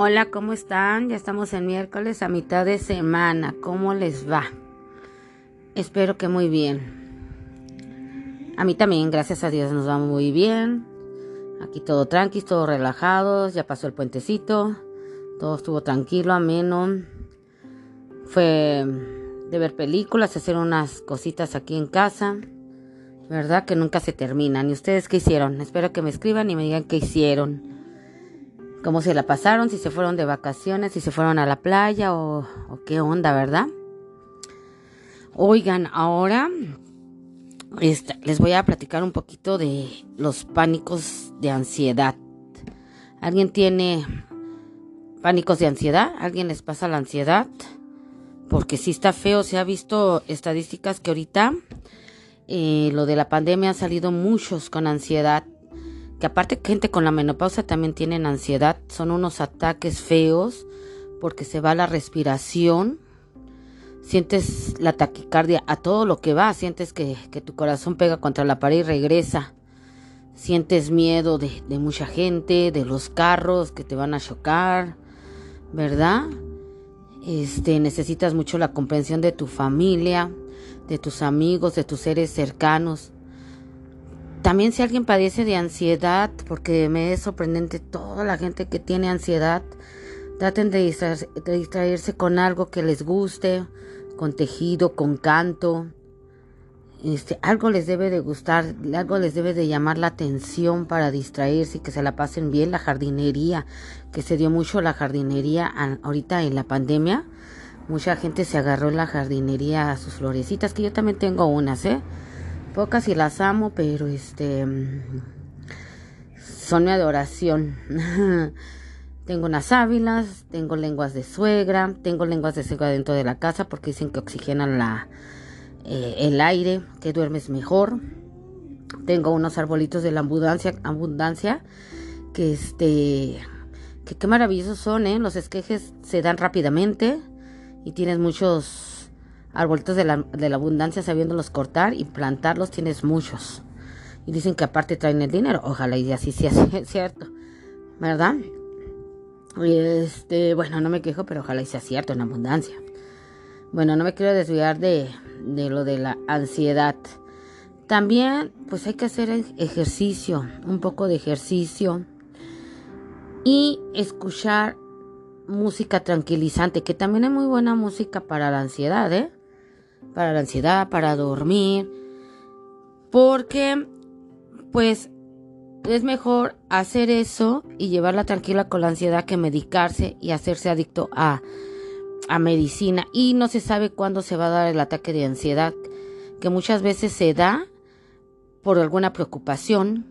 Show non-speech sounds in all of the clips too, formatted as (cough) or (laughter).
Hola, ¿cómo están? Ya estamos en miércoles a mitad de semana. ¿Cómo les va? Espero que muy bien. A mí también, gracias a Dios, nos va muy bien. Aquí todo tranqui, todo relajado. Ya pasó el puentecito. Todo estuvo tranquilo, ameno. Fue de ver películas, hacer unas cositas aquí en casa. ¿Verdad? Que nunca se terminan. ¿Y ustedes qué hicieron? Espero que me escriban y me digan qué hicieron cómo se la pasaron, si se fueron de vacaciones, si se fueron a la playa o, qué onda, ¿verdad? Oigan, ahora les voy a platicar un poquito de los pánicos de ansiedad. ¿Alguien tiene pánicos de ansiedad? ¿Alguien les pasa la ansiedad? Porque si está feo, se ha visto estadísticas que ahorita eh, lo de la pandemia ha salido muchos con ansiedad que aparte gente con la menopausa también tienen ansiedad, son unos ataques feos porque se va la respiración, sientes la taquicardia a todo lo que va, sientes que, tu corazón pega contra la pared y regresa, sientes miedo de, de mucha gente, de los carros que te van a chocar, ¿verdad? Este, necesitas mucho la comprensión de tu familia, de tus amigos, de tus seres cercanos. También si alguien padece de ansiedad, porque me es sorprendente toda la gente que tiene ansiedad, traten de distraerse, con algo que les guste, con tejido, con canto. Este, algo les debe de gustar, algo les debe de llamar la atención para distraerse y que se la pasen bien. La jardinería, que se dio mucho la jardinería ahorita en la pandemia. Mucha gente se agarró en la jardinería a sus florecitas, que yo también tengo unas, ¿eh? Pocas y las amo, pero este son mi adoración. (laughs) tengo unas ávilas, tengo lenguas de suegra, tengo lenguas de suegra dentro de la casa porque dicen que oxigenan la, eh, el aire, que duermes mejor. Tengo unos arbolitos de la abundancia, abundancia que este que qué maravillosos son, ¿eh? Los esquejes se dan rápidamente y tienes muchos arbolitos de la, de la abundancia sabiéndolos cortar y plantarlos tienes muchos. Y dicen que aparte traen el dinero. Ojalá y así sea (laughs) cierto. ¿Verdad? Y este, bueno, no me quejo, pero ojalá y sea cierto en abundancia. Bueno, no me quiero desviar de, de lo de la ansiedad. También, pues hay que hacer ejercicio, un poco de ejercicio. Y escuchar música tranquilizante, que también es muy buena música para la ansiedad, ¿eh? Para la ansiedad, para dormir, porque pues es mejor hacer eso y llevarla tranquila con la ansiedad que medicarse y hacerse adicto a, a medicina. Y no se sabe cuándo se va a dar el ataque de ansiedad, que muchas veces se da por alguna preocupación,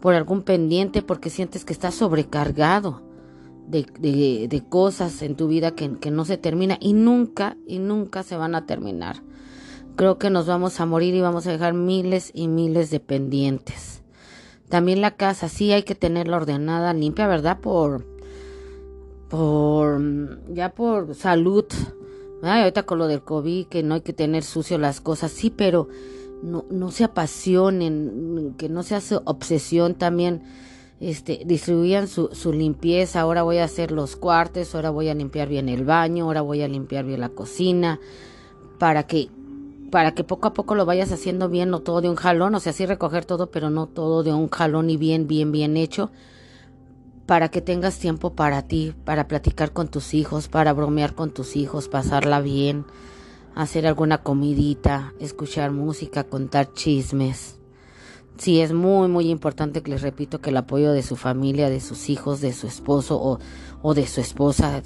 por algún pendiente, porque sientes que estás sobrecargado de, de, cosas en tu vida que, que, no se termina y nunca y nunca se van a terminar. Creo que nos vamos a morir y vamos a dejar miles y miles de pendientes. También la casa, sí hay que tenerla ordenada, limpia, ¿verdad? Por, por, ya por salud. ahorita con lo del COVID, que no hay que tener sucio las cosas, sí, pero no, no se apasionen, que no se hace obsesión también este, distribuían su, su, limpieza, ahora voy a hacer los cuartos, ahora voy a limpiar bien el baño, ahora voy a limpiar bien la cocina, para que, para que poco a poco lo vayas haciendo bien, no todo de un jalón, o sea, sí recoger todo, pero no todo de un jalón y bien, bien, bien hecho, para que tengas tiempo para ti, para platicar con tus hijos, para bromear con tus hijos, pasarla bien, hacer alguna comidita, escuchar música, contar chismes sí es muy, muy importante que les repito que el apoyo de su familia, de sus hijos, de su esposo o, o de su esposa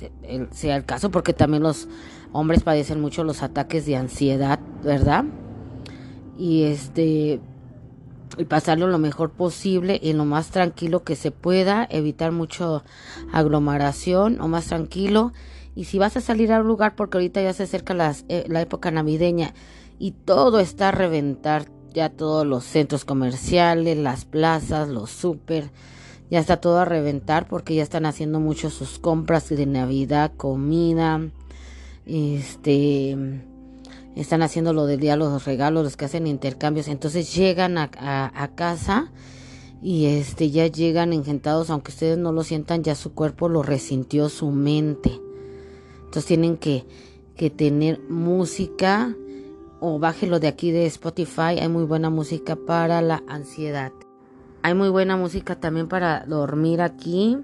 sea el caso, porque también los hombres padecen mucho los ataques de ansiedad, ¿verdad? Y este y pasarlo lo mejor posible y lo más tranquilo que se pueda, evitar mucho aglomeración o más tranquilo. Y si vas a salir a un lugar, porque ahorita ya se acerca eh, la época navideña y todo está a reventar, ya todos los centros comerciales, las plazas, los súper, ya está todo a reventar porque ya están haciendo mucho sus compras de Navidad, comida, este, están haciendo lo del día, los regalos, los que hacen intercambios, entonces llegan a, casa y este ya llegan engentados, aunque ustedes no lo sientan, ya su cuerpo lo resintió su mente. Entonces tienen que, que tener música o bájelo de aquí de Spotify, hay muy buena música para la ansiedad. Hay muy buena música también para dormir aquí.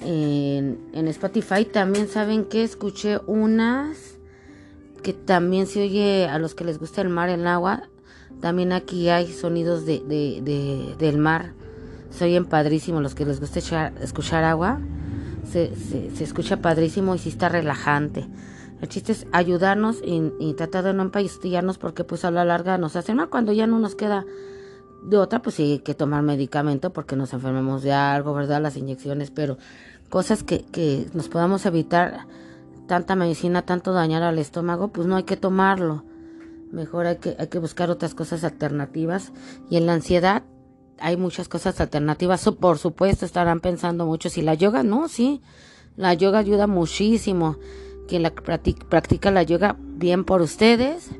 En, en Spotify también saben que escuché unas que también se oye a los que les gusta el mar, el agua, también aquí hay sonidos de, de, del mar. Se oyen padrísimo los que les gusta escuchar agua. Se, se, escucha padrísimo y sí está relajante. El chiste es ayudarnos y, tratar de no empastillarnos porque pues a la larga nos hace mal. Cuando ya no nos queda de otra, pues sí hay que tomar medicamento porque nos enfermemos de algo, ¿verdad? Las inyecciones, pero cosas que, que nos podamos evitar tanta medicina, tanto dañar al estómago, pues no hay que tomarlo. Mejor hay que, hay que buscar otras cosas alternativas. Y en la ansiedad hay muchas cosas alternativas. por supuesto, estarán pensando mucho si la yoga, no, sí. La yoga ayuda muchísimo. Quien la practica, la yoga, bien por ustedes.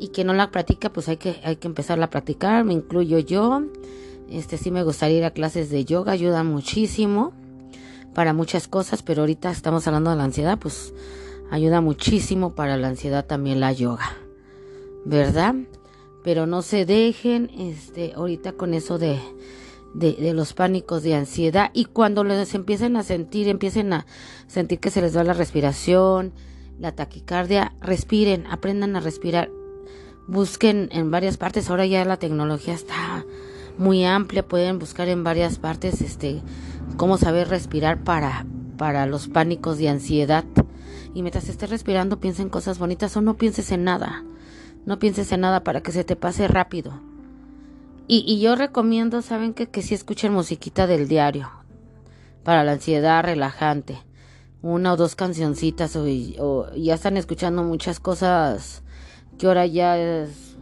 Y quien no la practica, pues hay que, hay que empezarla a practicar. Me incluyo yo. Este sí me gustaría ir a clases de yoga, ayuda muchísimo para muchas cosas, pero ahorita estamos hablando de la ansiedad, pues ayuda muchísimo para la ansiedad también la yoga. ¿verdad? Pero no se dejen, este, ahorita con eso de, de, los pánicos de ansiedad y cuando les empiecen a sentir, empiecen a sentir que se les va la respiración, la taquicardia, respiren, aprendan a respirar, busquen en varias partes, ahora ya la tecnología está muy amplia, pueden buscar en varias partes, este, cómo saber respirar para, para los pánicos de ansiedad. Y mientras estés respirando, piensen cosas bonitas o no pienses en nada. No pienses en nada para que se te pase rápido. Y, yo recomiendo, ¿saben qué? Que si escuchen musiquita del diario. Para la ansiedad relajante. Una o dos cancioncitas. O, o ya están escuchando muchas cosas que ahora ya es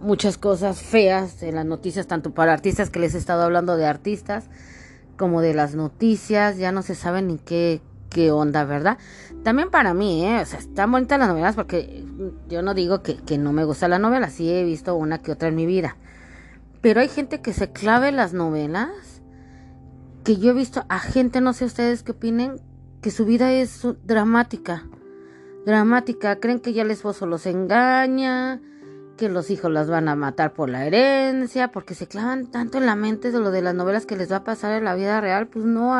muchas cosas feas en las noticias, tanto para artistas que les he estado hablando de artistas, como de las noticias, ya no se sabe ni qué, qué onda, ¿verdad? También para mí, ¿eh? O sea, están bonitas las novelas porque yo no digo que, que no me gusta la novela, sí he visto una que otra en mi vida. Pero hay gente que se clave las novelas, que yo he visto a gente, no sé ustedes qué opinen, que su vida es dramática. Dramática, creen que ya el esposo los engaña, que los hijos las van a matar por la herencia, porque se clavan tanto en la mente de lo de las novelas que les va a pasar en la vida real, pues no,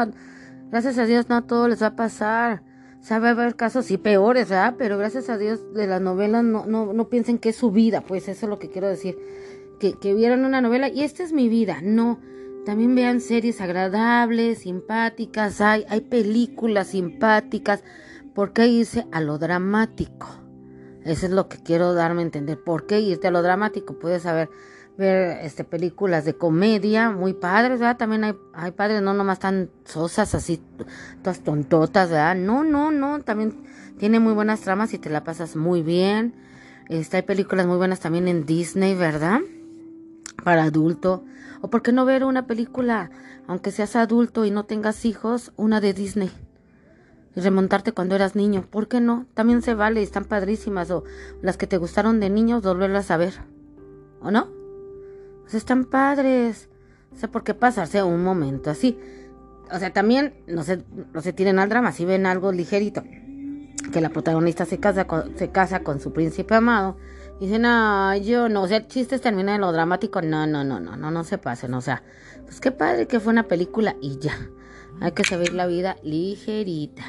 Gracias a Dios no todo les va a pasar. Sabe haber casos sí peores, ¿verdad? Pero gracias a Dios de las novelas no, no, no piensen que es su vida, pues eso es lo que quiero decir. Que, que vieran una novela y esta es mi vida, no. También vean series agradables, simpáticas, hay, hay películas simpáticas. ¿Por qué irse a lo dramático? Eso es lo que quiero darme a entender. ¿Por qué irte a lo dramático? Puedes saber ver este películas de comedia muy padres, ¿verdad? También hay, hay padres no nomás tan sosas así, todas tontotas, ¿verdad? No, no, no, también tiene muy buenas tramas y te la pasas muy bien. Este, hay películas muy buenas también en Disney, ¿verdad? Para adulto. O por qué no ver una película, aunque seas adulto y no tengas hijos, una de Disney. Y remontarte cuando eras niño. ¿Por qué no? También se vale, están padrísimas. O las que te gustaron de niños, volverlas a ver. ¿O no? Pues están padres. O sea, ¿por qué pasarse un momento así? O sea, también no se, no se tiren al drama, si ven algo ligerito. Que la protagonista se casa con, se casa con su príncipe amado. Dicen, no, yo no. O sea, chistes terminan en lo dramático. No, no, no, no, no, no se pasen. O sea, pues qué padre que fue una película y ya. Hay que saber la vida ligerita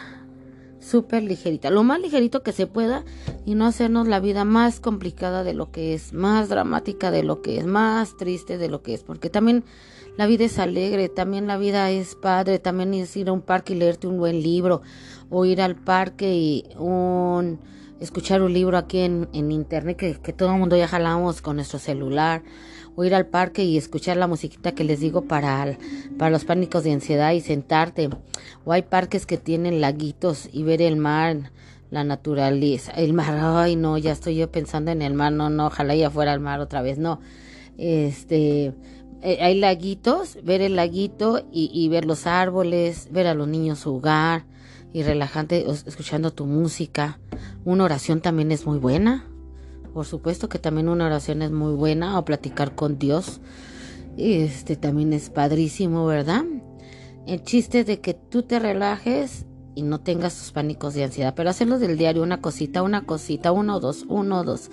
súper ligerita, lo más ligerito que se pueda y no hacernos la vida más complicada de lo que es, más dramática de lo que es, más triste de lo que es, porque también la vida es alegre, también la vida es padre, también es ir a un parque y leerte un buen libro, o ir al parque y un escuchar un libro aquí en, en internet que, que todo el mundo ya jalamos con nuestro celular o ir al parque y escuchar la musiquita que les digo para, para los pánicos de ansiedad y sentarte. O hay parques que tienen laguitos y ver el mar, la naturaleza. El mar, ay no, ya estoy yo pensando en el mar, no, no, ojalá ya fuera al mar otra vez, no. Este, eh, hay laguitos, ver el laguito y, y ver los árboles, ver a los niños jugar y relajante escuchando tu música. Una oración también es muy buena. Por supuesto que también una oración es muy buena o platicar con Dios. Este también es padrísimo, ¿verdad? El chiste de que tú te relajes y no tengas tus pánicos de ansiedad, pero hacerlo del diario, una cosita, una cosita, uno o dos, uno o dos,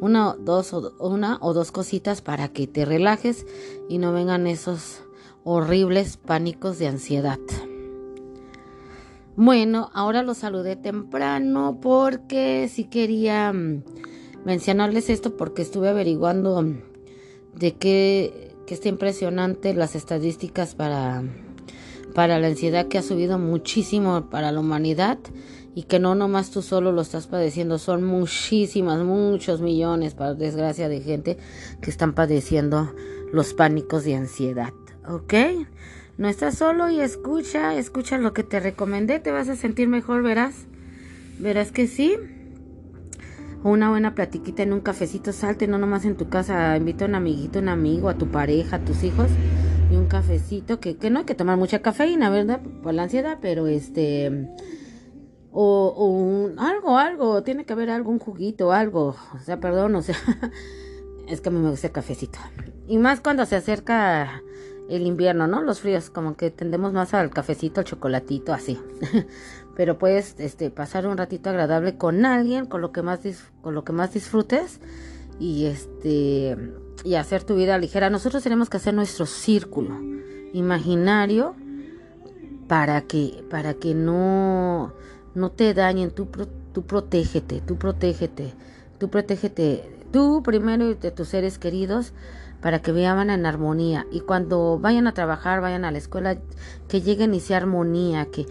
una, dos, una o dos cositas para que te relajes y no vengan esos horribles pánicos de ansiedad. Bueno, ahora los saludé temprano porque sí quería mm, mencionarles esto porque estuve averiguando mm, de qué, que está impresionante las estadísticas para para la ansiedad que ha subido muchísimo para la humanidad y que no nomás tú solo lo estás padeciendo, son muchísimas, muchos millones, para desgracia, de gente que están padeciendo los pánicos de ansiedad, ¿ok? No estás solo y escucha, escucha lo que te recomendé, te vas a sentir mejor, verás, verás que sí. Una buena platiquita en un cafecito, salte, no nomás en tu casa, invita a un amiguito, un amigo, a tu pareja, a tus hijos y un cafecito, que, que no hay que tomar mucha cafeína, ¿verdad? Por la ansiedad, pero este... O, o algo, algo, tiene que haber algún juguito, algo, o sea, perdón, o sea, (laughs) es que a mí me gusta el cafecito. Y más cuando se acerca el invierno, ¿no? Los fríos, como que tendemos más al cafecito, al chocolatito, así. (laughs) Pero puedes este, pasar un ratito agradable con alguien, con lo que más, con lo que más disfrutes y este y hacer tu vida ligera. Nosotros tenemos que hacer nuestro círculo imaginario para que para que no no te dañen, tú, tú protégete, tú protégete, tú protégete, tú primero y de tus seres queridos para que vivan en armonía y cuando vayan a trabajar, vayan a la escuela, que lleguen y sea armonía, que,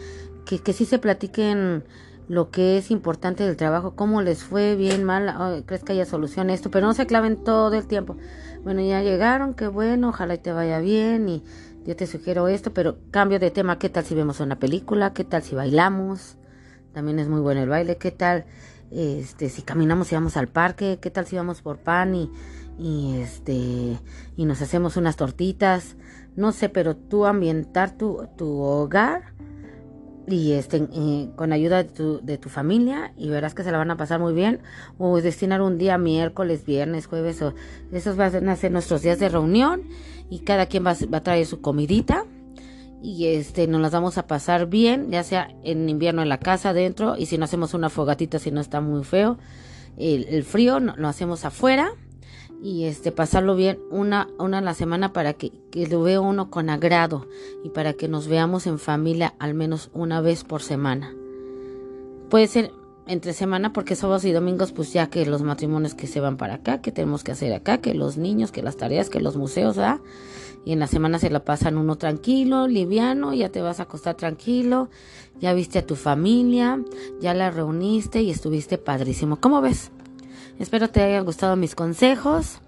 que, que sí se platiquen lo que es importante del trabajo, cómo les fue bien, mal, crees que haya solución a esto, pero no se claven todo el tiempo. Bueno, ya llegaron, qué bueno, ojalá y te vaya bien y yo te sugiero esto, pero cambio de tema, ¿qué tal si vemos una película? ¿Qué tal si bailamos? También es muy bueno el baile, ¿qué tal este si caminamos y vamos al parque? ¿Qué tal si vamos por pan y y este y nos hacemos unas tortitas? No sé, pero tú ambientar tu tu hogar y este, eh, con ayuda de tu, de tu, familia y verás que se la van a pasar muy bien o destinar un día miércoles, viernes, jueves o esos van a ser nuestros días de reunión y cada quien va, va, a traer su comidita y este nos las vamos a pasar bien ya sea en invierno en la casa adentro y si no hacemos una fogatita si no está muy feo el, frío lo hacemos afuera y este pasarlo bien una, una a la semana para que, que lo vea uno con agrado y para que nos veamos en familia al menos una vez por semana. Puede ser entre semana porque sábados y domingos pues ya que los matrimonios que se van para acá, que tenemos que hacer acá, que los niños, que las tareas, que los museos, ¿verdad? Y en la semana se la pasan uno tranquilo, liviano, ya te vas a acostar tranquilo, ya viste a tu familia, ya la reuniste y estuviste padrísimo. ¿Cómo ves? Espero te hayan gustado mis consejos.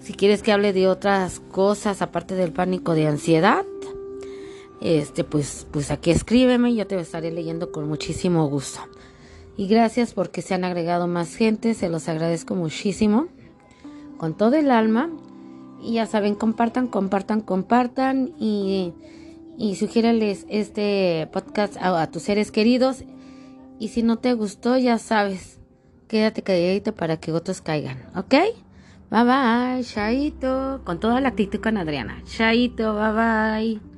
Si quieres que hable de otras cosas aparte del pánico de ansiedad, este pues pues aquí escríbeme, yo te estaré leyendo con muchísimo gusto. Y gracias porque se han agregado más gente, se los agradezco muchísimo con todo el alma. Y ya saben, compartan, compartan, compartan y, y este podcast a tus seres queridos. Y si no te gustó, ya sabes, quédate calladito para que otros caigan, ¿ok? Bye bye, Chaito, con toda la actitud con Adriana. Chaito, bye bye.